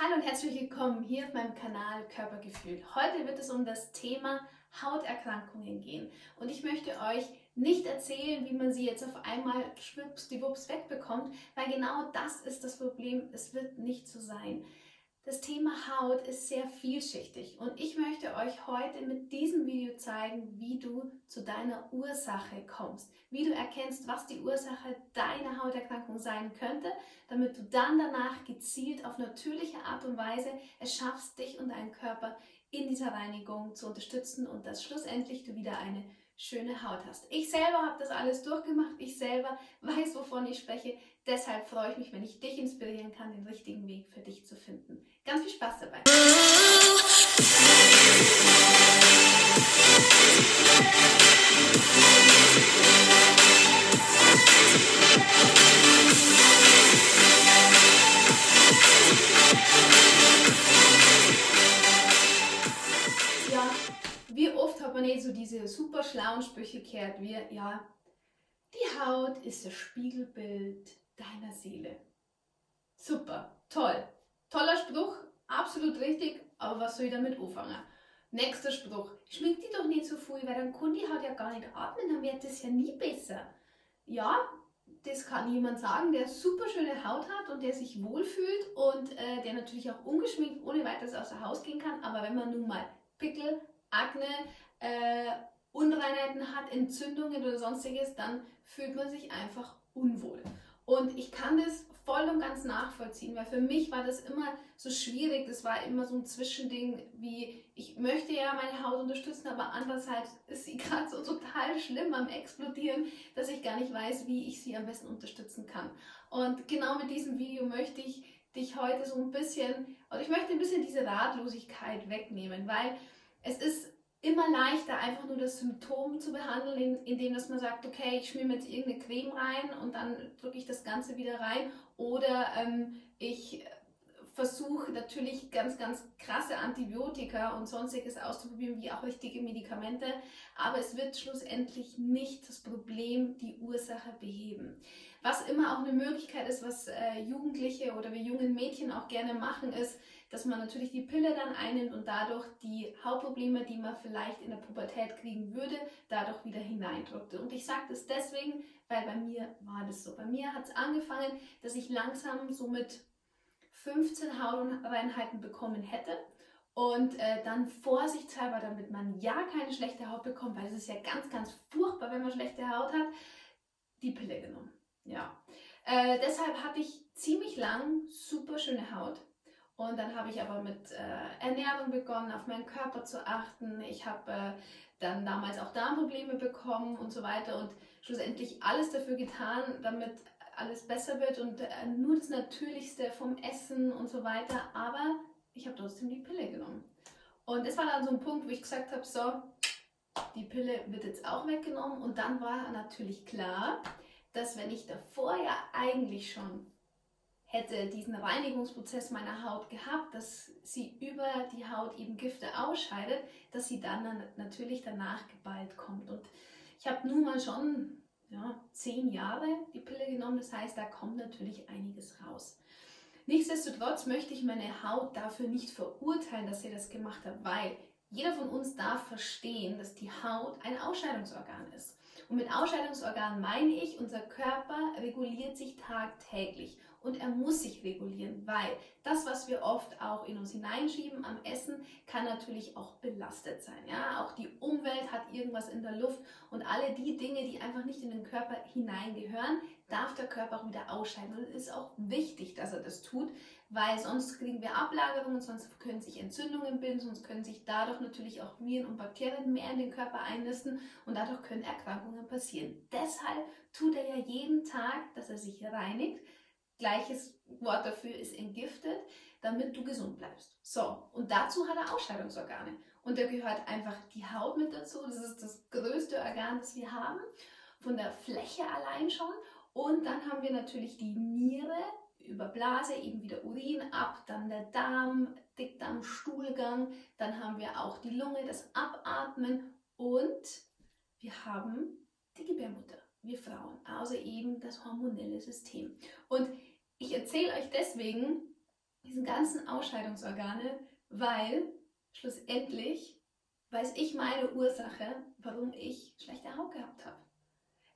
Hallo und herzlich willkommen hier auf meinem Kanal Körpergefühl. Heute wird es um das Thema Hauterkrankungen gehen. Und ich möchte euch nicht erzählen, wie man sie jetzt auf einmal schwupps die Wups wegbekommt, weil genau das ist das Problem. Es wird nicht so sein. Das Thema Haut ist sehr vielschichtig und ich möchte euch heute mit diesem Video zeigen, wie du zu deiner Ursache kommst, wie du erkennst, was die Ursache deiner Hauterkrankung sein könnte, damit du dann danach gezielt auf natürliche Art und Weise es schaffst, dich und deinen Körper in dieser Reinigung zu unterstützen und dass schlussendlich du wieder eine schöne Haut hast. Ich selber habe das alles durchgemacht, ich selber weiß, wovon ich spreche. Deshalb freue ich mich, wenn ich dich inspirieren kann, den richtigen Weg für dich zu finden. Ganz viel Spaß dabei. Ja, wie oft hat man nicht so diese super schlauen Sprüche gehört, wie, ja, die Haut ist das Spiegelbild deiner Seele. Super, toll. Toller Spruch, absolut richtig, aber was soll ich damit anfangen? Nächster Spruch, schmink die doch nicht so viel, weil dann kann die ja gar nicht atmen, dann wird das ja nie besser. Ja, das kann jemand sagen, der super schöne Haut hat und der sich wohlfühlt und äh, der natürlich auch ungeschminkt ohne weiteres außer Haus gehen kann. Aber wenn man nun mal Pickel, Akne, äh, Unreinheiten hat, Entzündungen oder sonstiges, dann fühlt man sich einfach unwohl. Und ich kann das voll und ganz nachvollziehen, weil für mich war das immer so schwierig. Das war immer so ein Zwischending, wie ich möchte ja meine Haut unterstützen, aber andererseits ist sie gerade so total schlimm am Explodieren, dass ich gar nicht weiß, wie ich sie am besten unterstützen kann. Und genau mit diesem Video möchte ich dich heute so ein bisschen, oder ich möchte ein bisschen diese Ratlosigkeit wegnehmen, weil es ist immer leichter, einfach nur das Symptom zu behandeln, indem dass man sagt, okay, ich schmier mir jetzt irgendeine Creme rein und dann drücke ich das Ganze wieder rein. Oder ähm, ich versuche natürlich ganz, ganz krasse Antibiotika und sonstiges auszuprobieren, wie auch richtige Medikamente. Aber es wird schlussendlich nicht das Problem, die Ursache beheben. Was immer auch eine Möglichkeit ist, was äh, Jugendliche oder wir jungen Mädchen auch gerne machen, ist, dass man natürlich die Pille dann einnimmt und dadurch die Hautprobleme, die man vielleicht in der Pubertät kriegen würde, dadurch wieder hineindrückt. Und ich sage das deswegen, weil bei mir war das so. Bei mir hat es angefangen, dass ich langsam so mit 15 Hautreinheiten bekommen hätte. Und äh, dann vorsichtshalber, damit man ja keine schlechte Haut bekommt, weil es ist ja ganz, ganz furchtbar, wenn man schlechte Haut hat, die Pille genommen. Ja. Äh, deshalb hatte ich ziemlich lang super schöne Haut. Und dann habe ich aber mit äh, Ernährung begonnen, auf meinen Körper zu achten. Ich habe äh, dann damals auch Darmprobleme bekommen und so weiter und schlussendlich alles dafür getan, damit alles besser wird und äh, nur das Natürlichste vom Essen und so weiter. Aber ich habe trotzdem die Pille genommen. Und es war dann so ein Punkt, wo ich gesagt habe, so, die Pille wird jetzt auch weggenommen. Und dann war natürlich klar, dass wenn ich davor ja eigentlich schon hätte diesen Reinigungsprozess meiner Haut gehabt, dass sie über die Haut eben Gifte ausscheidet, dass sie dann natürlich danach geballt kommt. Und ich habe nun mal schon ja, zehn Jahre die Pille genommen, das heißt, da kommt natürlich einiges raus. Nichtsdestotrotz möchte ich meine Haut dafür nicht verurteilen, dass sie das gemacht hat, weil jeder von uns darf verstehen, dass die Haut ein Ausscheidungsorgan ist. Und mit Ausscheidungsorgan meine ich, unser Körper reguliert sich tagtäglich und er muss sich regulieren, weil das, was wir oft auch in uns hineinschieben am Essen, kann natürlich auch belastet sein. Ja? Auch die Umwelt hat irgendwas in der Luft und alle die Dinge, die einfach nicht in den Körper hineingehören, darf der Körper auch wieder ausscheiden. Und es ist auch wichtig, dass er das tut, weil sonst kriegen wir Ablagerungen, sonst können sich Entzündungen bilden, sonst können sich dadurch natürlich auch Viren und Bakterien mehr in den Körper einnisten und dadurch können Erkrankungen passieren. Deshalb tut er ja jeden Tag, dass er sich reinigt. Gleiches Wort dafür ist entgiftet, damit du gesund bleibst. So, und dazu hat er Ausscheidungsorgane. Und da gehört einfach die Haut mit dazu. Das ist das größte Organ, das wir haben, von der Fläche allein schon. Und dann haben wir natürlich die Niere, über Blase eben wieder Urin ab, dann der Darm, Dickdarm, Stuhlgang, dann haben wir auch die Lunge, das Abatmen und wir haben die Gebärmutter, wir Frauen, also eben das hormonelle System. Und ich erzähle euch deswegen, diesen ganzen Ausscheidungsorgane, weil schlussendlich weiß ich meine Ursache, warum ich schlechte Haut gehabt habe.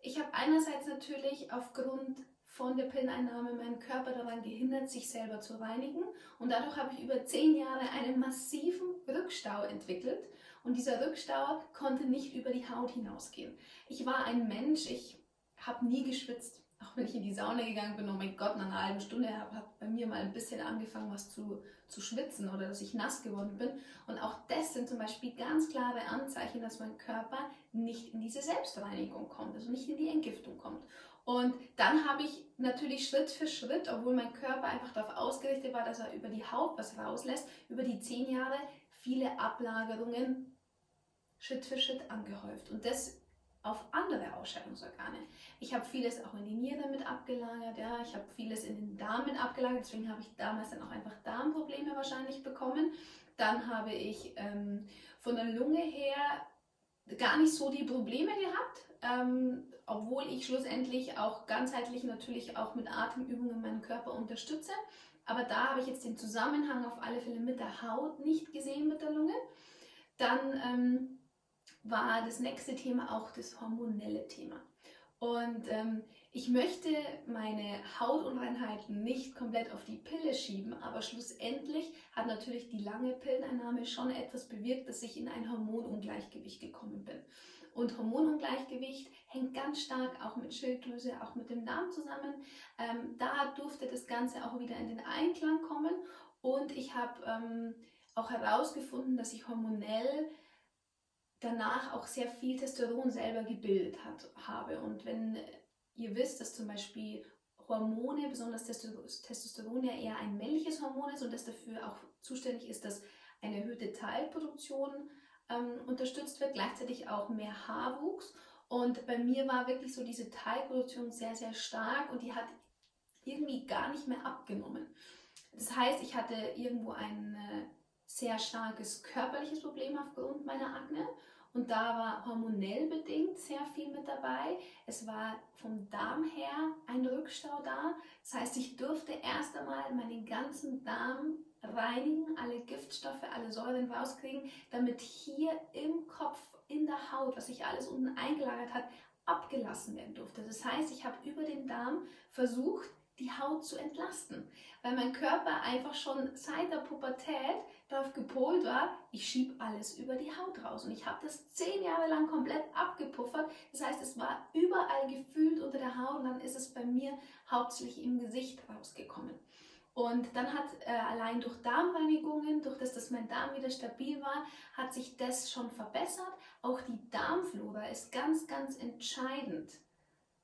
Ich habe einerseits natürlich aufgrund von der Pilleneinnahme meinen Körper daran gehindert, sich selber zu reinigen. Und dadurch habe ich über zehn Jahre einen massiven Rückstau entwickelt. Und dieser Rückstau konnte nicht über die Haut hinausgehen. Ich war ein Mensch, ich habe nie geschwitzt. Auch wenn ich in die Sauna gegangen bin, oh mein Gott, nach einer halben Stunde hat bei mir mal ein bisschen angefangen, was zu, zu schwitzen oder dass ich nass geworden bin. Und auch das sind zum Beispiel ganz klare Anzeichen, dass mein Körper nicht in diese Selbstreinigung kommt, also nicht in die Entgiftung kommt. Und dann habe ich natürlich Schritt für Schritt, obwohl mein Körper einfach darauf ausgerichtet war, dass er über die Haut was rauslässt, über die zehn Jahre viele Ablagerungen Schritt für Schritt angehäuft. Und das auf andere Ausscheidungsorgane. Ich habe vieles auch in die Niere mit abgelagert, ja, ich habe vieles in den Darm mit abgelagert, deswegen habe ich damals dann auch einfach Darmprobleme wahrscheinlich bekommen. Dann habe ich ähm, von der Lunge her gar nicht so die Probleme gehabt, ähm, obwohl ich schlussendlich auch ganzheitlich natürlich auch mit Atemübungen meinen Körper unterstütze. Aber da habe ich jetzt den Zusammenhang auf alle Fälle mit der Haut nicht gesehen mit der Lunge. Dann ähm, war das nächste Thema auch das hormonelle Thema. Und ähm, ich möchte meine Hautunreinheiten nicht komplett auf die Pille schieben, aber schlussendlich hat natürlich die lange Pilleneinnahme schon etwas bewirkt, dass ich in ein Hormonungleichgewicht gekommen bin. Und Hormonungleichgewicht hängt ganz stark auch mit Schilddrüse, auch mit dem Darm zusammen. Ähm, da durfte das Ganze auch wieder in den Einklang kommen. Und ich habe ähm, auch herausgefunden, dass ich hormonell danach auch sehr viel Testosteron selber gebildet hat, habe. Und wenn ihr wisst, dass zum Beispiel Hormone, besonders Testosteron ja eher ein männliches Hormon ist und das dafür auch zuständig ist, dass eine erhöhte Teilproduktion ähm, unterstützt wird, gleichzeitig auch mehr Haarwuchs. Und bei mir war wirklich so diese Teilproduktion sehr, sehr stark und die hat irgendwie gar nicht mehr abgenommen. Das heißt, ich hatte irgendwo ein äh, sehr starkes körperliches Problem aufgrund meiner Akne und da war hormonell bedingt sehr viel mit dabei. Es war vom Darm her ein Rückstau da. Das heißt, ich durfte erst einmal meinen ganzen Darm reinigen, alle Giftstoffe, alle Säuren rauskriegen, damit hier im Kopf, in der Haut, was sich alles unten eingelagert hat, abgelassen werden durfte. Das heißt, ich habe über den Darm versucht, die Haut zu entlasten, weil mein Körper einfach schon seit der Pubertät darauf gepolt war, ich schiebe alles über die Haut raus. Und ich habe das zehn Jahre lang komplett abgepuffert. Das heißt, es war überall gefühlt unter der Haut und dann ist es bei mir hauptsächlich im Gesicht rausgekommen. Und dann hat äh, allein durch Darmreinigungen, durch das, dass mein Darm wieder stabil war, hat sich das schon verbessert. Auch die Darmflora ist ganz, ganz entscheidend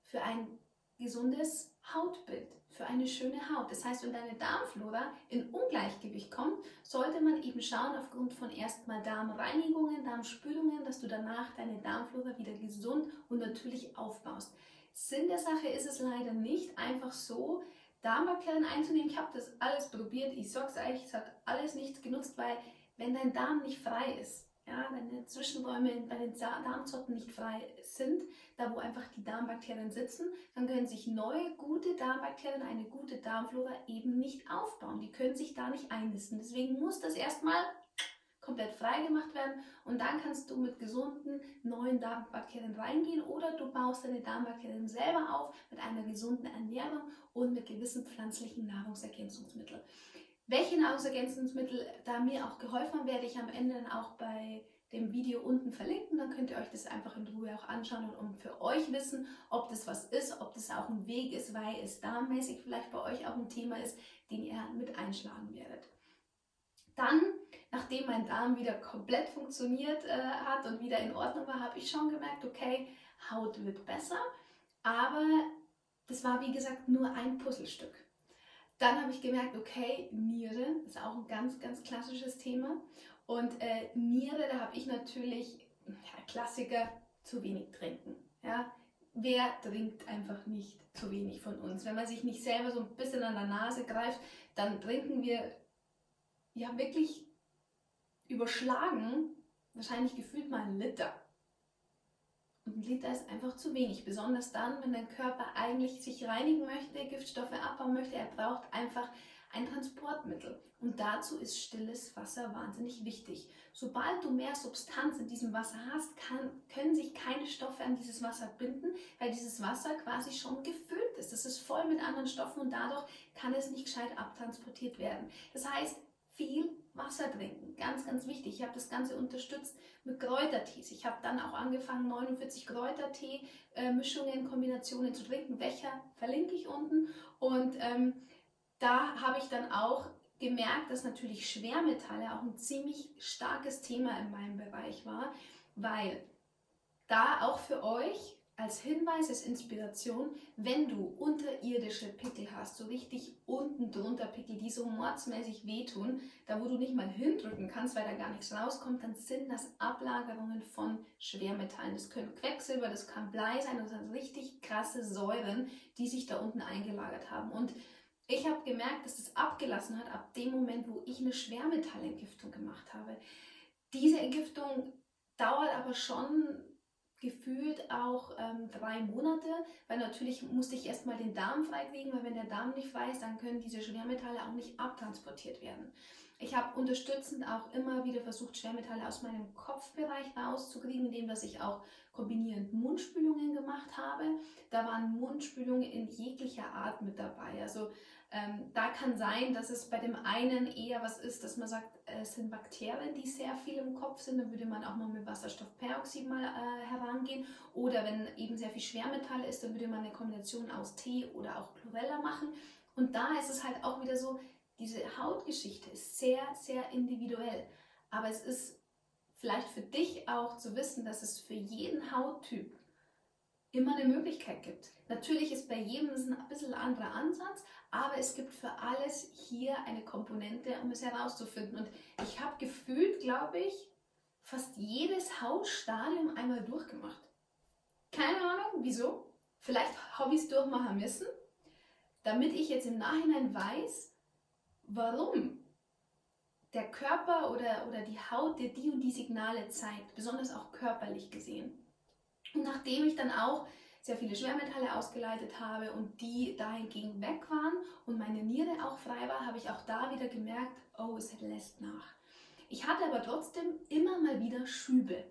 für ein gesundes Hautbild, für eine schöne Haut. Das heißt, wenn deine Darmflora in Ungleichgewicht kommt, sollte man eben schauen, aufgrund von erstmal Darmreinigungen, Darmspülungen, dass du danach deine Darmflora wieder gesund und natürlich aufbaust. Sinn der Sache ist es leider nicht einfach so, Darmbakterien einzunehmen. Ich habe das alles probiert. Ich sag's euch, es hat alles nichts genutzt, weil wenn dein Darm nicht frei ist, ja, wenn die Zwischenräume bei den Darmzotten nicht frei sind, da wo einfach die Darmbakterien sitzen, dann können sich neue, gute Darmbakterien, eine gute Darmflora eben nicht aufbauen. Die können sich da nicht einnisten. Deswegen muss das erstmal komplett frei gemacht werden und dann kannst du mit gesunden neuen Darmbakterien reingehen oder du baust deine Darmbakterien selber auf mit einer gesunden Ernährung und mit gewissen pflanzlichen Nahrungsergänzungsmitteln. Welche Nahrungsergänzungsmittel da mir auch geholfen haben, werde ich am Ende dann auch bei dem Video unten verlinken. Dann könnt ihr euch das einfach in Ruhe auch anschauen und um für euch wissen, ob das was ist, ob das auch ein Weg ist, weil es darmmäßig vielleicht bei euch auch ein Thema ist, den ihr mit einschlagen werdet. Dann, nachdem mein Darm wieder komplett funktioniert äh, hat und wieder in Ordnung war, habe ich schon gemerkt, okay, Haut wird besser, aber das war wie gesagt nur ein Puzzlestück. Dann habe ich gemerkt, okay, Niere ist auch ein ganz, ganz klassisches Thema. Und äh, Niere, da habe ich natürlich, ja, Klassiker, zu wenig trinken. Ja? Wer trinkt einfach nicht zu wenig von uns? Wenn man sich nicht selber so ein bisschen an der Nase greift, dann trinken wir ja wirklich überschlagen, wahrscheinlich gefühlt mal einen Liter. Und ein Liter ist einfach zu wenig, besonders dann, wenn dein Körper eigentlich sich reinigen möchte, Giftstoffe abbauen möchte. Er braucht einfach ein Transportmittel. Und dazu ist stilles Wasser wahnsinnig wichtig. Sobald du mehr Substanz in diesem Wasser hast, kann, können sich keine Stoffe an dieses Wasser binden, weil dieses Wasser quasi schon gefüllt ist. Es ist voll mit anderen Stoffen und dadurch kann es nicht gescheit abtransportiert werden. Das heißt, viel Wasser trinken, ganz, ganz wichtig. Ich habe das Ganze unterstützt mit Kräutertees. Ich habe dann auch angefangen, 49 Kräutertee-Mischungen, Kombinationen zu trinken. Welcher verlinke ich unten. Und ähm, da habe ich dann auch gemerkt, dass natürlich Schwermetalle auch ein ziemlich starkes Thema in meinem Bereich war, weil da auch für euch als Hinweis, als Inspiration, wenn du unterirdische Pickel hast, so richtig unten drunter Pickel, die so mordsmäßig wehtun, da wo du nicht mal hindrücken kannst, weil da gar nichts rauskommt, dann sind das Ablagerungen von Schwermetallen. Das können Quecksilber, das kann Blei sein, das sind richtig krasse Säuren, die sich da unten eingelagert haben. Und ich habe gemerkt, dass das abgelassen hat ab dem Moment, wo ich eine Schwermetallentgiftung gemacht habe. Diese Entgiftung dauert aber schon gefühlt auch ähm, drei Monate, weil natürlich musste ich erstmal den Darm freikriegen, weil wenn der Darm nicht frei ist, dann können diese Schwermetalle auch nicht abtransportiert werden. Ich habe unterstützend auch immer wieder versucht, Schwermetalle aus meinem Kopfbereich rauszukriegen, indem dass ich auch kombinierend Mundspülungen gemacht habe. Da waren Mundspülungen in jeglicher Art mit dabei. Also ähm, da kann sein, dass es bei dem einen eher was ist, dass man sagt, es sind Bakterien, die sehr viel im Kopf sind. Dann würde man auch mal mit Wasserstoffperoxid mal äh, herangehen. Oder wenn eben sehr viel Schwermetall ist, dann würde man eine Kombination aus Tee oder auch Chlorella machen. Und da ist es halt auch wieder so, diese Hautgeschichte ist sehr, sehr individuell. Aber es ist vielleicht für dich auch zu wissen, dass es für jeden Hauttyp immer eine Möglichkeit gibt. Natürlich ist bei jedem ein bisschen anderer Ansatz, aber es gibt für alles hier eine Komponente, um es herauszufinden. Und ich habe gefühlt, glaube ich, fast jedes Hautstadium einmal durchgemacht. Keine Ahnung, wieso. Vielleicht habe ich es durchmachen müssen, damit ich jetzt im Nachhinein weiß, warum der Körper oder, oder die Haut dir die und die Signale zeigt, besonders auch körperlich gesehen. Und nachdem ich dann auch sehr viele Schwermetalle ausgeleitet habe und die dahingegen weg waren und meine Niere auch frei war, habe ich auch da wieder gemerkt, oh, es lässt nach. Ich hatte aber trotzdem immer mal wieder Schübe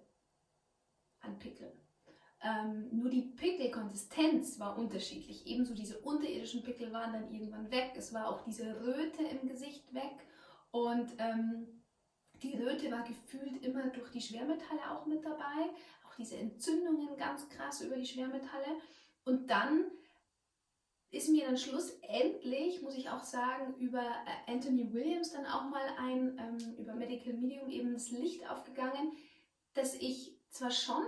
an Pickeln. Ähm, nur die Pickelkonsistenz war unterschiedlich. Ebenso diese unterirdischen Pickel waren dann irgendwann weg. Es war auch diese Röte im Gesicht weg. Und ähm, die Röte war gefühlt immer durch die Schwermetalle auch mit dabei auch diese Entzündungen ganz krass über die Schwermetalle. Und dann ist mir dann schlussendlich, muss ich auch sagen, über äh, Anthony Williams dann auch mal ein, ähm, über Medical Medium eben das Licht aufgegangen, dass ich zwar schon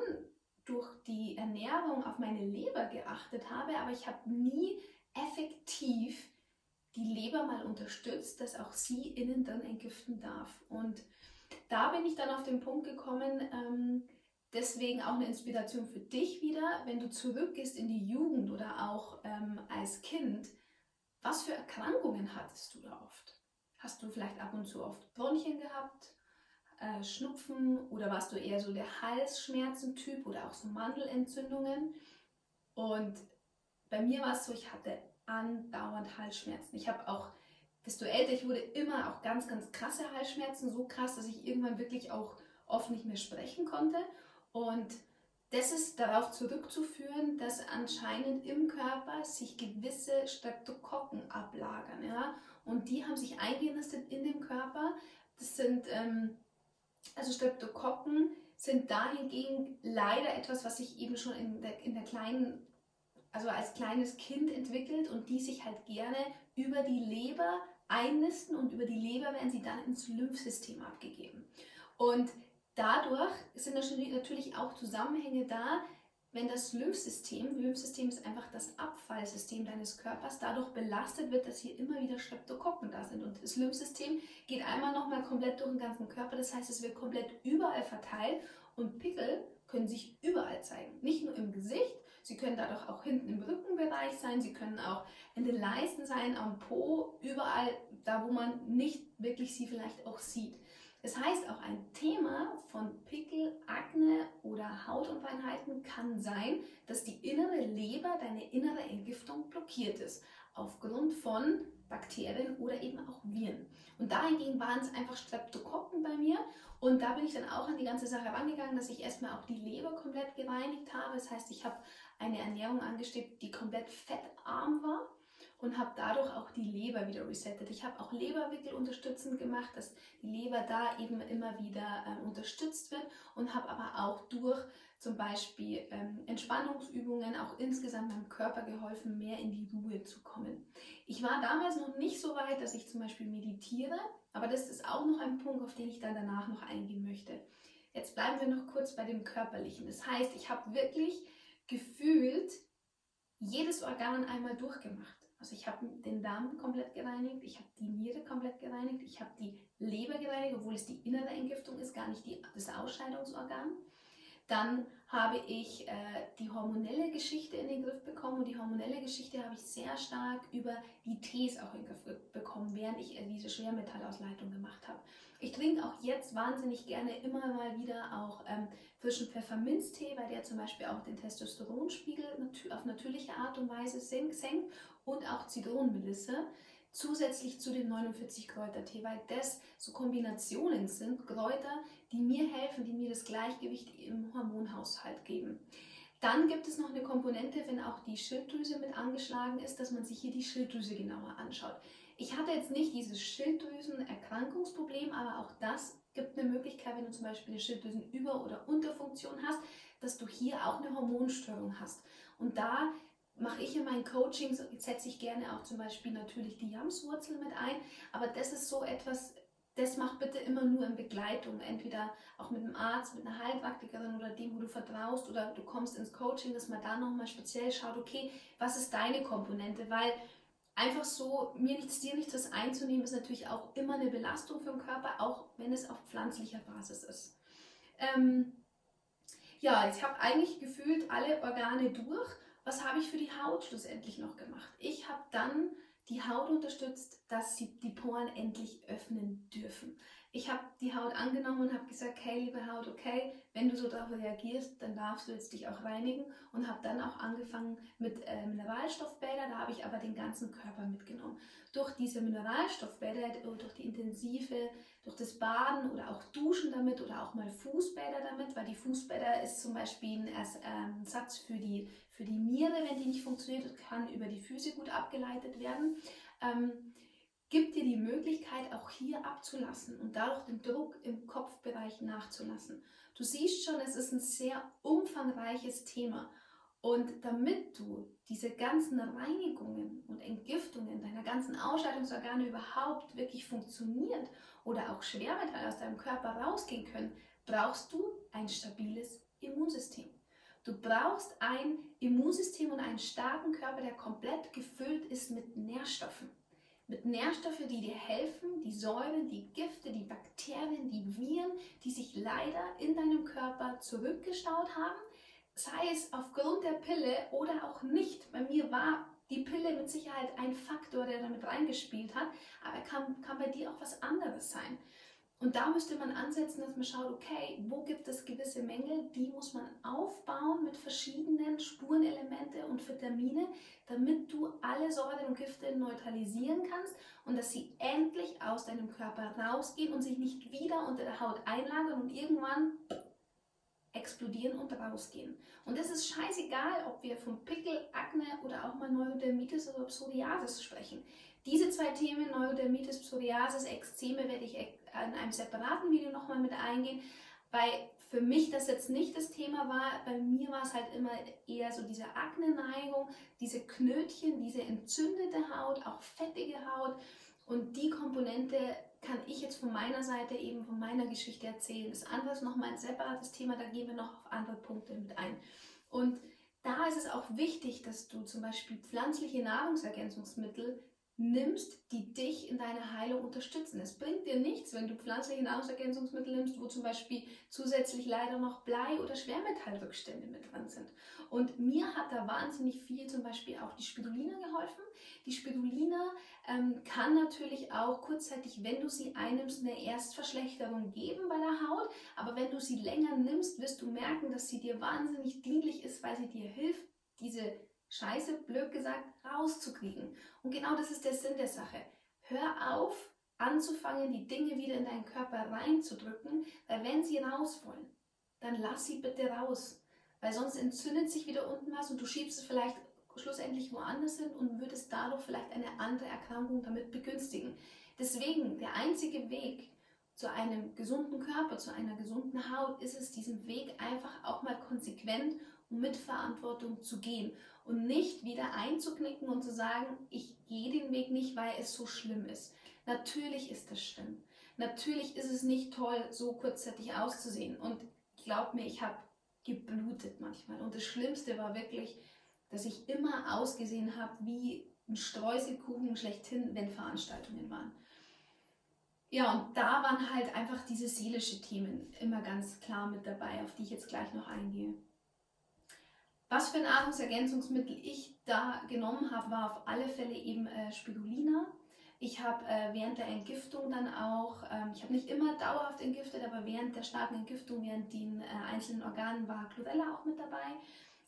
durch die Ernährung auf meine Leber geachtet habe, aber ich habe nie effektiv die Leber mal unterstützt, dass auch sie innen dann entgiften darf. Und da bin ich dann auf den Punkt gekommen, ähm, Deswegen auch eine Inspiration für dich wieder, wenn du zurückgehst in die Jugend oder auch ähm, als Kind. Was für Erkrankungen hattest du da oft? Hast du vielleicht ab und zu oft Bronchien gehabt, äh, Schnupfen oder warst du eher so der Halsschmerzentyp oder auch so Mandelentzündungen? Und bei mir war es so, ich hatte andauernd Halsschmerzen. Ich habe auch, desto älter ich wurde, immer auch ganz, ganz krasse Halsschmerzen, so krass, dass ich irgendwann wirklich auch oft nicht mehr sprechen konnte. Und das ist darauf zurückzuführen, dass anscheinend im Körper sich gewisse Streptokokken ablagern. Ja? Und die haben sich eingenistet in dem Körper. Das sind, ähm, also Streptokokken sind dahingegen leider etwas, was sich eben schon in der, in der kleinen, also als kleines Kind entwickelt und die sich halt gerne über die Leber einnisten und über die Leber werden sie dann ins Lymphsystem abgegeben. Und Dadurch sind natürlich auch Zusammenhänge da, wenn das Lymphsystem, Lymphsystem ist einfach das Abfallsystem deines Körpers, dadurch belastet wird, dass hier immer wieder Streptokokken da sind. Und das Lymphsystem geht einmal nochmal komplett durch den ganzen Körper, das heißt, es wird komplett überall verteilt und Pickel können sich überall zeigen. Nicht nur im Gesicht, sie können dadurch auch hinten im Rückenbereich sein, sie können auch in den Leisten sein, am Po, überall da, wo man nicht wirklich sie vielleicht auch sieht. Das heißt, auch ein Thema von Pickel, Akne oder Hautunreinheiten kann sein, dass die innere Leber, deine innere Entgiftung blockiert ist. Aufgrund von Bakterien oder eben auch Viren. Und dahingehend waren es einfach Streptokokken bei mir. Und da bin ich dann auch an die ganze Sache rangegangen, dass ich erstmal auch die Leber komplett gereinigt habe. Das heißt, ich habe eine Ernährung angestrebt, die komplett fettarm war und habe dadurch auch die Leber wieder resettet. Ich habe auch Leberwickel unterstützend gemacht, dass die Leber da eben immer wieder äh, unterstützt wird und habe aber auch durch zum Beispiel ähm, Entspannungsübungen auch insgesamt meinem Körper geholfen, mehr in die Ruhe zu kommen. Ich war damals noch nicht so weit, dass ich zum Beispiel meditiere, aber das ist auch noch ein Punkt, auf den ich dann danach noch eingehen möchte. Jetzt bleiben wir noch kurz bei dem Körperlichen. Das heißt, ich habe wirklich gefühlt jedes Organ einmal durchgemacht. Also ich habe den Darm komplett gereinigt, ich habe die Niere komplett gereinigt, ich habe die Leber gereinigt, obwohl es die innere Entgiftung ist, gar nicht die, das Ausscheidungsorgan. Dann habe ich äh, die hormonelle Geschichte in den Griff bekommen und die hormonelle Geschichte habe ich sehr stark über die Tees auch in den Griff bekommen, während ich äh, diese Schwermetallausleitung gemacht habe. Ich trinke auch jetzt wahnsinnig gerne immer mal wieder auch ähm, frischen Pfefferminztee, weil der zum Beispiel auch den Testosteronspiegel auf natürliche Art und Weise senkt und auch Zitronenmelisse zusätzlich zu dem 49 Kräutertee, weil das so Kombinationen sind, Kräuter, die mir helfen, die mir das Gleichgewicht im Hormonhaushalt geben. Dann gibt es noch eine Komponente, wenn auch die Schilddrüse mit angeschlagen ist, dass man sich hier die Schilddrüse genauer anschaut. Ich hatte jetzt nicht dieses Schilddrüsenerkrankungsproblem, aber auch das gibt eine Möglichkeit, wenn du zum Beispiel eine Schilddrüsenüber- oder Unterfunktion hast, dass du hier auch eine Hormonstörung hast. Und da mache ich in meinen Coachings, setze ich gerne auch zum Beispiel natürlich die Jamswurzel mit ein, aber das ist so etwas, das mach bitte immer nur in Begleitung, entweder auch mit einem Arzt, mit einer Heilpraktikerin oder dem, wo du vertraust oder du kommst ins Coaching, dass man da nochmal speziell schaut, okay, was ist deine Komponente, weil einfach so mir nichts, dir nichts das einzunehmen, ist natürlich auch immer eine Belastung für den Körper, auch wenn es auf pflanzlicher Basis ist. Ähm, ja, ich habe eigentlich gefühlt alle Organe durch was habe ich für die Haut schlussendlich noch gemacht? Ich habe dann die Haut unterstützt, dass sie die Poren endlich öffnen dürfen. Ich habe die Haut angenommen und habe gesagt, hey liebe Haut, okay, wenn du so darauf reagierst, dann darfst du jetzt dich auch reinigen und habe dann auch angefangen mit äh, Mineralstoffbäder, da habe ich aber den ganzen Körper mitgenommen. Durch diese Mineralstoffbäder, durch die intensive, durch das Baden oder auch Duschen damit oder auch mal Fußbäder damit, weil die Fußbäder ist zum Beispiel ein ähm, Satz für die für die Niere, wenn die nicht funktioniert, kann über die Füße gut abgeleitet werden. Ähm, gibt dir die Möglichkeit, auch hier abzulassen und dadurch den Druck im Kopfbereich nachzulassen. Du siehst schon, es ist ein sehr umfangreiches Thema. Und damit du diese ganzen Reinigungen und Entgiftungen deiner ganzen Ausscheidungsorgane überhaupt wirklich funktioniert oder auch Schwermetalle aus deinem Körper rausgehen können, brauchst du ein stabiles Immunsystem. Du brauchst ein Immunsystem und einen starken Körper, der komplett gefüllt ist mit Nährstoffen. Mit Nährstoffen, die dir helfen, die Säuren, die Gifte, die Bakterien, die Viren, die sich leider in deinem Körper zurückgestaut haben, sei es aufgrund der Pille oder auch nicht. Bei mir war die Pille mit Sicherheit ein Faktor, der damit reingespielt hat, aber kann, kann bei dir auch was anderes sein. Und da müsste man ansetzen, dass man schaut, okay, wo gibt es gewisse Mängel, die muss man aufbauen mit verschiedenen Spurenelemente und Vitamine, damit du alle Säuren und Gifte neutralisieren kannst und dass sie endlich aus deinem Körper rausgehen und sich nicht wieder unter der Haut einlagern und irgendwann explodieren und rausgehen. Und es ist scheißegal, ob wir von Pickel, Akne oder auch mal Neurodermitis oder Psoriasis sprechen. Diese zwei Themen, Neurodermitis, Psoriasis, Ekzeme, werde ich in einem separaten Video nochmal mit eingehen, weil für mich das jetzt nicht das Thema war. Bei mir war es halt immer eher so diese Akne-Neigung, diese Knötchen, diese entzündete Haut, auch fettige Haut. Und die Komponente kann ich jetzt von meiner Seite eben von meiner Geschichte erzählen. Das andere ist nochmal ein separates Thema, da gehen wir noch auf andere Punkte mit ein. Und da ist es auch wichtig, dass du zum Beispiel pflanzliche Nahrungsergänzungsmittel nimmst, die dich in deiner Heilung unterstützen. Es bringt dir nichts, wenn du pflanzliche Nahrungsergänzungsmittel nimmst, wo zum Beispiel zusätzlich leider noch Blei- oder Schwermetallrückstände mit drin sind. Und mir hat da wahnsinnig viel zum Beispiel auch die Spirulina geholfen. Die Spirulina ähm, kann natürlich auch kurzzeitig, wenn du sie einnimmst, eine Erstverschlechterung geben bei der Haut. Aber wenn du sie länger nimmst, wirst du merken, dass sie dir wahnsinnig dienlich ist, weil sie dir hilft, diese Scheiße, blöd gesagt, rauszukriegen. Und genau das ist der Sinn der Sache. Hör auf, anzufangen, die Dinge wieder in deinen Körper reinzudrücken, weil wenn sie raus wollen, dann lass sie bitte raus. Weil sonst entzündet sich wieder unten was und du schiebst es vielleicht schlussendlich woanders hin und würdest dadurch vielleicht eine andere Erkrankung damit begünstigen. Deswegen, der einzige Weg zu einem gesunden Körper, zu einer gesunden Haut, ist es, diesen Weg einfach auch mal konsequent mit Verantwortung zu gehen und nicht wieder einzuknicken und zu sagen, ich gehe den Weg nicht, weil es so schlimm ist. Natürlich ist das schlimm. Natürlich ist es nicht toll, so kurzzeitig auszusehen. Und glaub mir, ich habe geblutet manchmal. Und das Schlimmste war wirklich, dass ich immer ausgesehen habe wie ein Streuselkuchen schlechthin, wenn Veranstaltungen waren. Ja, und da waren halt einfach diese seelische Themen immer ganz klar mit dabei, auf die ich jetzt gleich noch eingehe. Was für Nahrungsergänzungsmittel ich da genommen habe, war auf alle Fälle eben äh, Spirulina. Ich habe äh, während der Entgiftung dann auch, ähm, ich habe nicht immer dauerhaft entgiftet, aber während der starken Entgiftung, während den äh, einzelnen Organen war Chlorella auch mit dabei.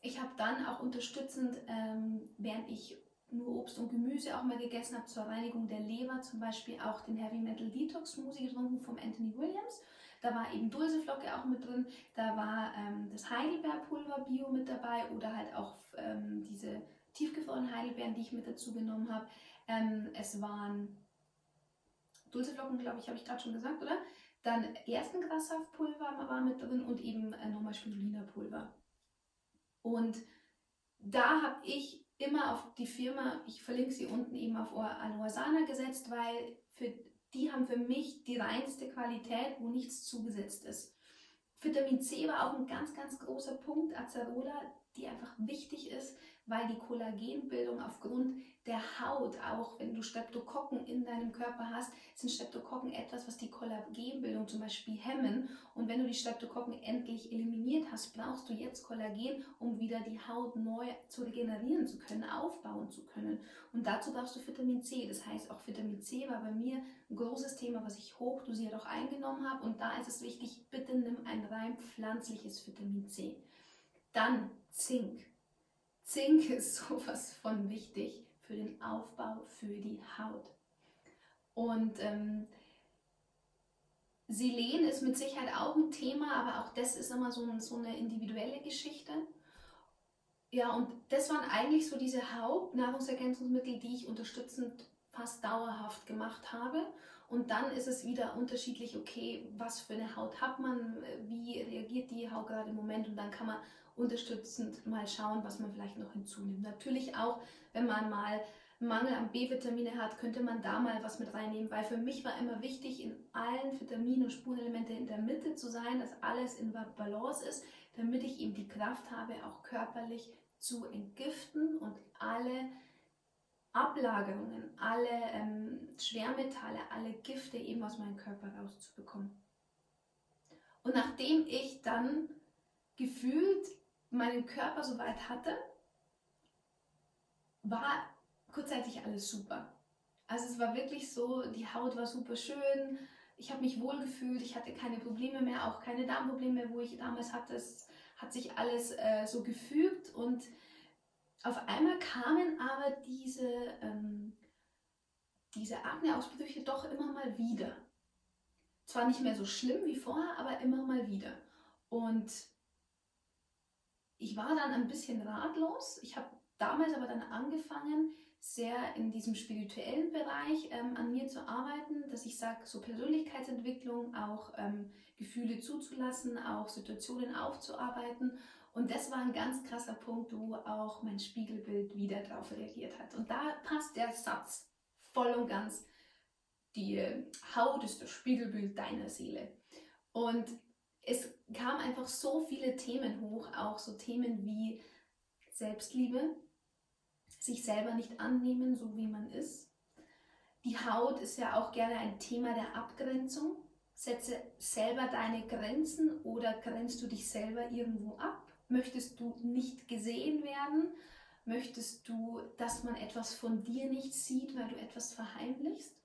Ich habe dann auch unterstützend, ähm, während ich nur Obst und Gemüse auch mal gegessen habe zur Reinigung der Leber, zum Beispiel auch den Heavy Metal Detox Smoothie getrunken vom Anthony Williams. Da war eben Dulseflocke auch mit drin, da war ähm, das Heidelbeerpulver Bio mit dabei oder halt auch ähm, diese tiefgefrorenen Heidelbeeren, die ich mit dazu genommen habe. Ähm, es waren Dulseflocken, glaube ich, habe ich gerade schon gesagt, oder? Dann Gerstengrassaftpulver war mit drin und eben äh, nochmal Spirulina-Pulver. Und da habe ich immer auf die Firma, ich verlinke sie unten eben auf Aloasana gesetzt, weil für, die haben für mich die reinste Qualität, wo nichts zugesetzt ist. Vitamin C war auch ein ganz, ganz großer Punkt, Acerola, die einfach wichtig ist, weil die Kollagenbildung aufgrund der Haut, auch wenn du Streptokokken in deinem Körper hast, sind Streptokokken etwas, was die Kollagenbildung zum Beispiel hemmen. Und wenn du die Streptokokken endlich eliminiert hast, brauchst du jetzt Kollagen, um wieder die Haut neu zu regenerieren zu können, aufbauen zu können. Und dazu brauchst du Vitamin C. Das heißt, auch Vitamin C war bei mir ein großes Thema, was ich hochdosiert auch eingenommen habe. Und da ist es wichtig, bitte nimm ein rein pflanzliches Vitamin C. Dann Zink. Zink ist sowas von wichtig für den Aufbau, für die Haut. Und ähm, Selen ist mit Sicherheit auch ein Thema, aber auch das ist immer so, so eine individuelle Geschichte. Ja, und das waren eigentlich so diese Hauptnahrungsergänzungsmittel, die ich unterstützend fast dauerhaft gemacht habe. Und dann ist es wieder unterschiedlich, okay, was für eine Haut hat man, wie reagiert die Haut gerade im Moment und dann kann man unterstützend mal schauen, was man vielleicht noch hinzunimmt. Natürlich auch, wenn man mal Mangel an B-Vitamine hat, könnte man da mal was mit reinnehmen, weil für mich war immer wichtig, in allen Vitaminen und Spurenelemente in der Mitte zu sein, dass alles in Balance ist, damit ich eben die Kraft habe, auch körperlich zu entgiften und alle Ablagerungen, alle ähm, Schwermetalle, alle Gifte eben aus meinem Körper rauszubekommen. Und nachdem ich dann gefühlt meinen Körper soweit hatte, war kurzzeitig alles super. Also es war wirklich so, die Haut war super schön, ich habe mich wohl gefühlt, ich hatte keine Probleme mehr, auch keine Darmprobleme, wo ich damals hatte. Es hat sich alles äh, so gefügt und auf einmal kamen aber diese, ähm, diese Akneausbrüche doch immer mal wieder. Zwar nicht mehr so schlimm wie vorher, aber immer mal wieder. Und ich war dann ein bisschen ratlos. Ich habe damals aber dann angefangen, sehr in diesem spirituellen Bereich ähm, an mir zu arbeiten, dass ich sage, so Persönlichkeitsentwicklung, auch ähm, Gefühle zuzulassen, auch Situationen aufzuarbeiten. Und das war ein ganz krasser Punkt, wo auch mein Spiegelbild wieder darauf reagiert hat. Und da passt der Satz voll und ganz. Die Haut ist das Spiegelbild deiner Seele. Und es kamen einfach so viele Themen hoch, auch so Themen wie Selbstliebe, sich selber nicht annehmen, so wie man ist. Die Haut ist ja auch gerne ein Thema der Abgrenzung. Setze selber deine Grenzen oder grenzt du dich selber irgendwo ab? Möchtest du nicht gesehen werden? Möchtest du, dass man etwas von dir nicht sieht, weil du etwas verheimlichst?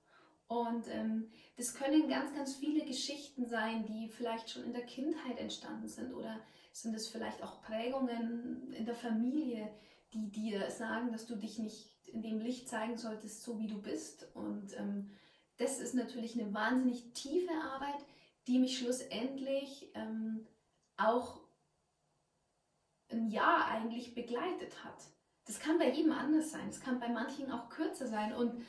Und ähm, das können ganz, ganz viele Geschichten sein, die vielleicht schon in der Kindheit entstanden sind oder sind es vielleicht auch Prägungen in der Familie, die dir sagen, dass du dich nicht in dem Licht zeigen solltest, so wie du bist. Und ähm, das ist natürlich eine wahnsinnig tiefe Arbeit, die mich schlussendlich ähm, auch ein Jahr eigentlich begleitet hat. Das kann bei jedem anders sein. Es kann bei manchen auch kürzer sein. Und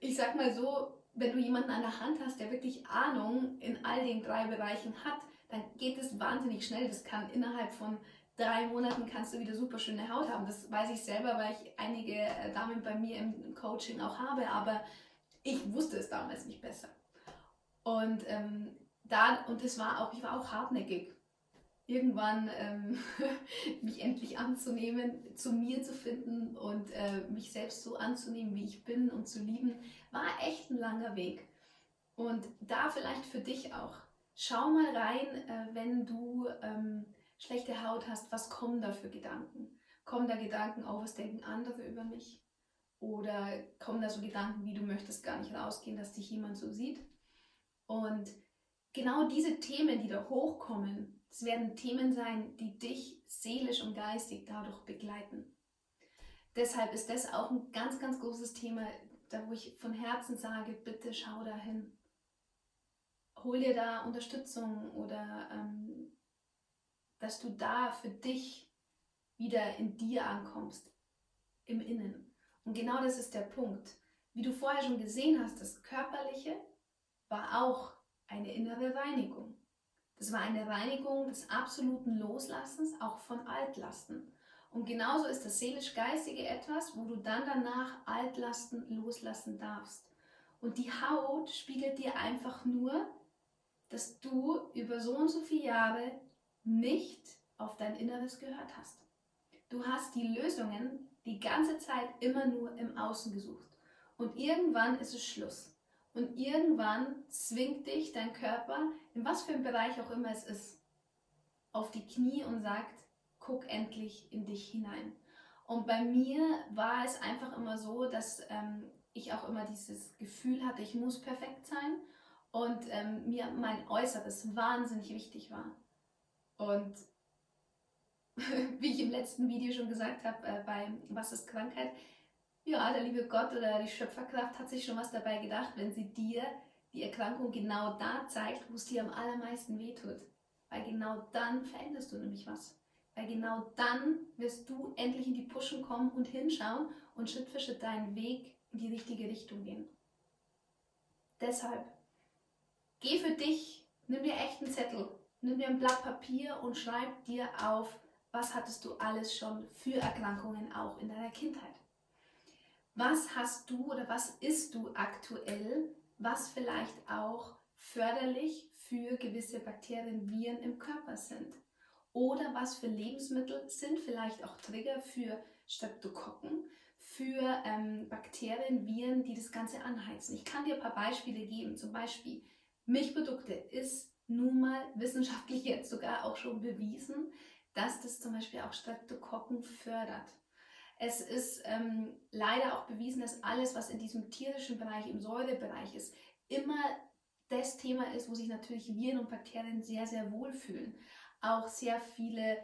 ich sag mal so, wenn du jemanden an der Hand hast, der wirklich Ahnung in all den drei Bereichen hat, dann geht es wahnsinnig schnell. Das kann innerhalb von drei Monaten kannst du wieder super schöne Haut haben. Das weiß ich selber, weil ich einige äh, Damen bei mir im Coaching auch habe, aber ich wusste es damals nicht besser. Und ähm, da, und es war auch, ich war auch hartnäckig irgendwann ähm, mich endlich anzunehmen, zu mir zu finden und äh, mich selbst so anzunehmen, wie ich bin und zu lieben, war echt ein langer Weg. Und da vielleicht für dich auch. Schau mal rein, äh, wenn du ähm, schlechte Haut hast, was kommen da für Gedanken? Kommen da Gedanken, oh, was denken andere über mich? Oder kommen da so Gedanken, wie du möchtest gar nicht rausgehen, dass dich jemand so sieht? Und genau diese Themen, die da hochkommen, es werden Themen sein, die dich seelisch und geistig dadurch begleiten. Deshalb ist das auch ein ganz, ganz großes Thema, da wo ich von Herzen sage, bitte schau da hin. Hol dir da Unterstützung oder ähm, dass du da für dich wieder in dir ankommst, im Innen. Und genau das ist der Punkt. Wie du vorher schon gesehen hast, das Körperliche war auch eine innere Reinigung. Das war eine Reinigung des absoluten Loslassens, auch von Altlasten. Und genauso ist das seelisch-geistige etwas, wo du dann danach Altlasten loslassen darfst. Und die Haut spiegelt dir einfach nur, dass du über so und so viele Jahre nicht auf dein Inneres gehört hast. Du hast die Lösungen die ganze Zeit immer nur im Außen gesucht. Und irgendwann ist es Schluss. Und irgendwann zwingt dich dein Körper, in was für einem Bereich auch immer es ist, auf die Knie und sagt, guck endlich in dich hinein. Und bei mir war es einfach immer so, dass ähm, ich auch immer dieses Gefühl hatte, ich muss perfekt sein und ähm, mir mein Äußeres wahnsinnig wichtig war. Und wie ich im letzten Video schon gesagt habe, äh, bei Was ist Krankheit, ja, der liebe Gott oder die Schöpferkraft hat sich schon was dabei gedacht, wenn sie dir die Erkrankung genau da zeigt, wo es dir am allermeisten wehtut. Weil genau dann veränderst du nämlich was. Weil genau dann wirst du endlich in die Puschen kommen und hinschauen und Schritt für Schritt deinen Weg in die richtige Richtung gehen. Deshalb, geh für dich, nimm dir echt einen Zettel, nimm dir ein Blatt Papier und schreib dir auf, was hattest du alles schon für Erkrankungen auch in deiner Kindheit was hast du oder was isst du aktuell, was vielleicht auch förderlich für gewisse Bakterien, Viren im Körper sind. Oder was für Lebensmittel sind vielleicht auch Trigger für Streptokokken, für ähm, Bakterien, Viren, die das Ganze anheizen. Ich kann dir ein paar Beispiele geben. Zum Beispiel Milchprodukte ist nun mal wissenschaftlich jetzt sogar auch schon bewiesen, dass das zum Beispiel auch Streptokokken fördert. Es ist ähm, leider auch bewiesen, dass alles, was in diesem tierischen Bereich, im Säurebereich ist, immer das Thema ist, wo sich natürlich Viren und Bakterien sehr, sehr wohlfühlen. Auch sehr viele,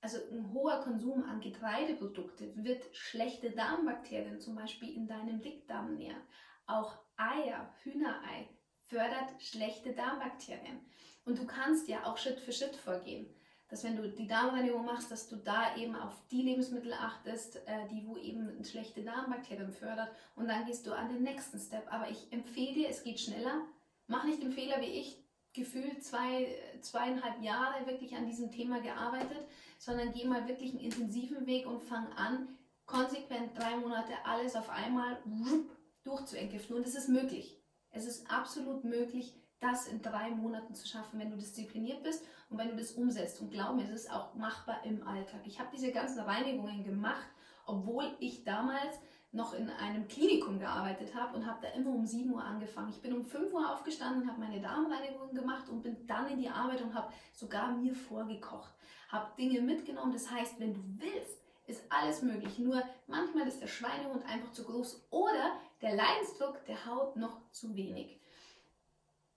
also ein hoher Konsum an Getreideprodukte wird schlechte Darmbakterien zum Beispiel in deinem Dickdarm nähern. Auch Eier, Hühnerei fördert schlechte Darmbakterien. Und du kannst ja auch Schritt für Schritt vorgehen dass wenn du die Darmreinigung machst, dass du da eben auf die Lebensmittel achtest, äh, die wo eben schlechte Darmbakterien fördert und dann gehst du an den nächsten Step. Aber ich empfehle dir, es geht schneller. Mach nicht den Fehler wie ich, gefühlt zwei, zweieinhalb Jahre wirklich an diesem Thema gearbeitet, sondern geh mal wirklich einen intensiven Weg und fang an, konsequent drei Monate alles auf einmal durchzuentgiften. Und es ist möglich. Es ist absolut möglich, das in drei Monaten zu schaffen, wenn du diszipliniert bist und wenn du das umsetzt. Und glaub mir, es ist auch machbar im Alltag. Ich habe diese ganzen Reinigungen gemacht, obwohl ich damals noch in einem Klinikum gearbeitet habe und habe da immer um 7 Uhr angefangen. Ich bin um 5 Uhr aufgestanden habe meine Darmreinigung gemacht und bin dann in die Arbeit und habe sogar mir vorgekocht. Habe Dinge mitgenommen. Das heißt, wenn du willst, ist alles möglich. Nur manchmal ist der Schweinehund einfach zu groß oder der Leidensdruck der Haut noch zu wenig.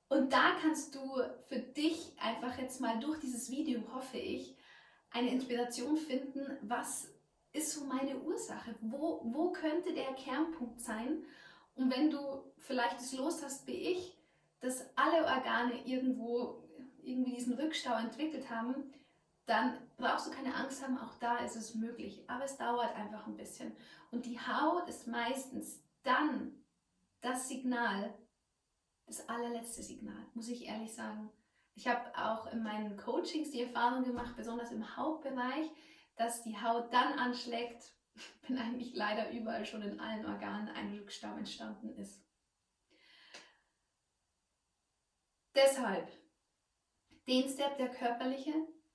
Und da kannst du für dich einfach jetzt mal durch dieses Video, hoffe ich, eine Inspiration finden, was ist so meine Ursache? Wo, wo könnte der Kernpunkt sein? Und wenn du vielleicht das Los hast wie ich, dass alle Organe irgendwo irgendwie diesen Rückstau entwickelt haben, dann brauchst du keine Angst haben, auch da ist es möglich. Aber es dauert einfach ein bisschen. Und die Haut ist meistens dann das Signal, das allerletzte Signal, muss ich ehrlich sagen. Ich habe auch in meinen Coachings die Erfahrung gemacht, besonders im Hautbereich, dass die Haut dann anschlägt, wenn eigentlich leider überall schon in allen Organen ein Rückstau entstanden ist. Deshalb, den Step der körperliche,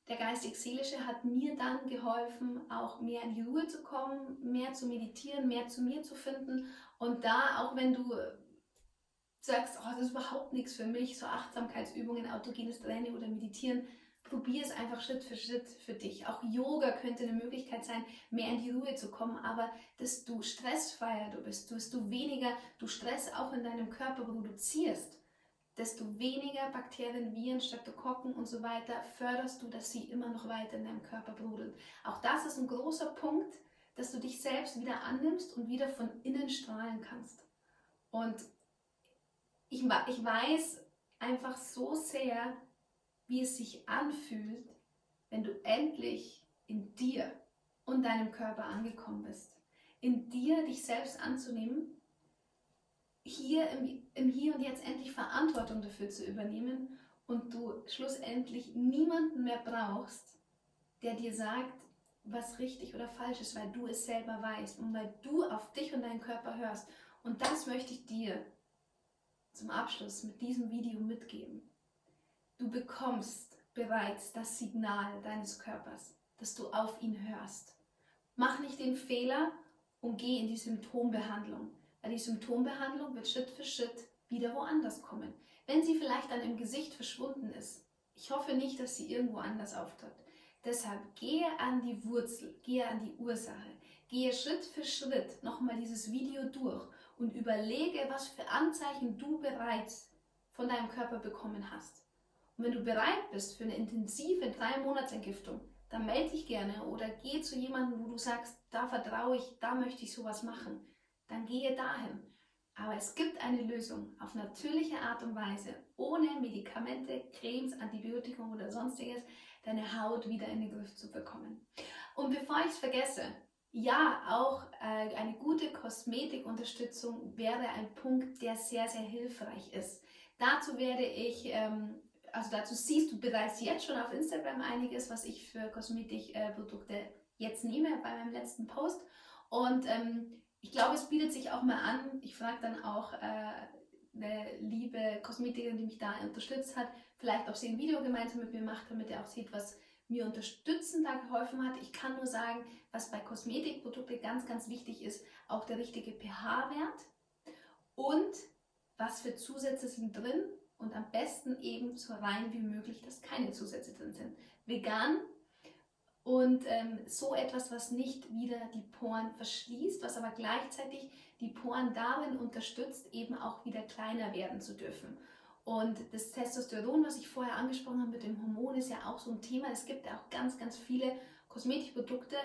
der geistig-seelische hat mir dann geholfen, auch mehr in die Ruhe zu kommen, mehr zu meditieren, mehr zu mir zu finden. Und da, auch wenn du sagst, oh, das ist überhaupt nichts für mich, so Achtsamkeitsübungen, autogenes Training oder Meditieren, probier es einfach Schritt für Schritt für dich. Auch Yoga könnte eine Möglichkeit sein, mehr in die Ruhe zu kommen, aber desto stressfreier du bist, desto weniger du Stress auch in deinem Körper produzierst, desto weniger Bakterien, Viren, Streptokokken und so weiter förderst du, dass sie immer noch weiter in deinem Körper brodeln. Auch das ist ein großer Punkt, dass du dich selbst wieder annimmst und wieder von innen strahlen kannst. Und ich, ich weiß einfach so sehr, wie es sich anfühlt, wenn du endlich in dir und deinem Körper angekommen bist. In dir dich selbst anzunehmen, hier im, im Hier und Jetzt endlich Verantwortung dafür zu übernehmen und du schlussendlich niemanden mehr brauchst, der dir sagt, was richtig oder falsch ist, weil du es selber weißt und weil du auf dich und deinen Körper hörst. Und das möchte ich dir zum Abschluss mit diesem Video mitgeben. Du bekommst bereits das Signal deines Körpers, dass du auf ihn hörst. Mach nicht den Fehler und geh in die Symptombehandlung, weil die Symptombehandlung wird Schritt für Schritt wieder woanders kommen. Wenn sie vielleicht dann im Gesicht verschwunden ist, ich hoffe nicht, dass sie irgendwo anders auftritt. Deshalb gehe an die Wurzel, gehe an die Ursache, gehe Schritt für Schritt nochmal dieses Video durch und überlege, was für Anzeichen du bereits von deinem Körper bekommen hast. Und wenn du bereit bist für eine intensive drei Monats Entgiftung, dann melde dich gerne oder geh zu jemandem, wo du sagst, da vertraue ich, da möchte ich sowas machen. Dann gehe dahin. Aber es gibt eine Lösung auf natürliche Art und Weise, ohne Medikamente, Cremes, Antibiotika oder sonstiges, deine Haut wieder in den Griff zu bekommen. Und bevor ich es vergesse, ja, auch äh, eine gute Kosmetikunterstützung wäre ein Punkt, der sehr, sehr hilfreich ist. Dazu werde ich ähm, also dazu siehst du bereits jetzt schon auf Instagram einiges, was ich für Kosmetikprodukte jetzt nehme bei meinem letzten Post. Und ähm, ich glaube, es bietet sich auch mal an. Ich frage dann auch äh, eine liebe Kosmetikerin, die mich da unterstützt hat, vielleicht ob sie ein Video gemeinsam mit mir macht, damit er auch sieht, was mir unterstützend da geholfen hat. Ich kann nur sagen, was bei Kosmetikprodukten ganz, ganz wichtig ist, auch der richtige pH-Wert und was für Zusätze sind drin und am besten eben so rein wie möglich, dass keine Zusätze drin sind. Vegan und ähm, so etwas, was nicht wieder die Poren verschließt, was aber gleichzeitig die Poren darin unterstützt, eben auch wieder kleiner werden zu dürfen. Und das Testosteron, was ich vorher angesprochen habe mit dem Hormon, ist ja auch so ein Thema. Es gibt ja auch ganz, ganz viele Kosmetikprodukte,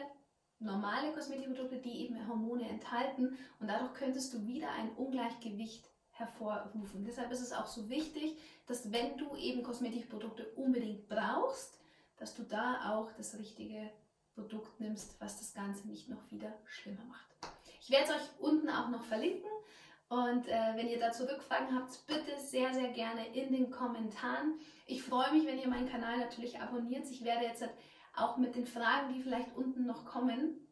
normale Kosmetikprodukte, die eben Hormone enthalten. Und dadurch könntest du wieder ein Ungleichgewicht hervorrufen. Deshalb ist es auch so wichtig, dass wenn du eben Kosmetikprodukte unbedingt brauchst, dass du da auch das richtige Produkt nimmst, was das Ganze nicht noch wieder schlimmer macht. Ich werde es euch unten auch noch verlinken. Und äh, wenn ihr dazu Rückfragen habt, bitte sehr, sehr gerne in den Kommentaren. Ich freue mich, wenn ihr meinen Kanal natürlich abonniert. Ich werde jetzt auch mit den Fragen, die vielleicht unten noch kommen,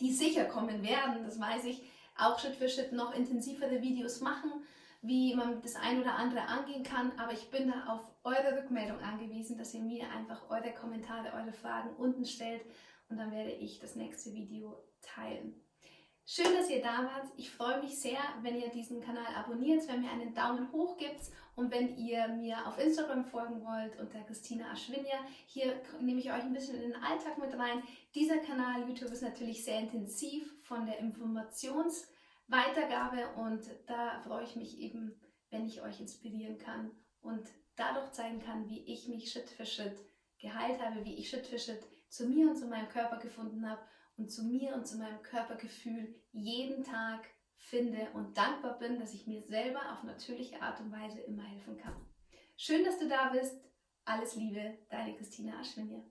die sicher kommen werden, das weiß ich, auch Schritt für Schritt noch intensivere Videos machen wie man das ein oder andere angehen kann. Aber ich bin da auf eure Rückmeldung angewiesen, dass ihr mir einfach eure Kommentare, eure Fragen unten stellt und dann werde ich das nächste Video teilen. Schön, dass ihr da wart. Ich freue mich sehr, wenn ihr diesen Kanal abonniert, wenn mir einen Daumen hoch gibt und wenn ihr mir auf Instagram folgen wollt unter Christina Aschwinja. Hier nehme ich euch ein bisschen in den Alltag mit rein. Dieser Kanal YouTube ist natürlich sehr intensiv von der Informations- Weitergabe und da freue ich mich eben, wenn ich euch inspirieren kann und dadurch zeigen kann, wie ich mich Schritt für Schritt geheilt habe, wie ich Schritt für Schritt zu mir und zu meinem Körper gefunden habe und zu mir und zu meinem Körpergefühl jeden Tag finde und dankbar bin, dass ich mir selber auf natürliche Art und Weise immer helfen kann. Schön, dass du da bist. Alles Liebe, deine Christina Aschwinje.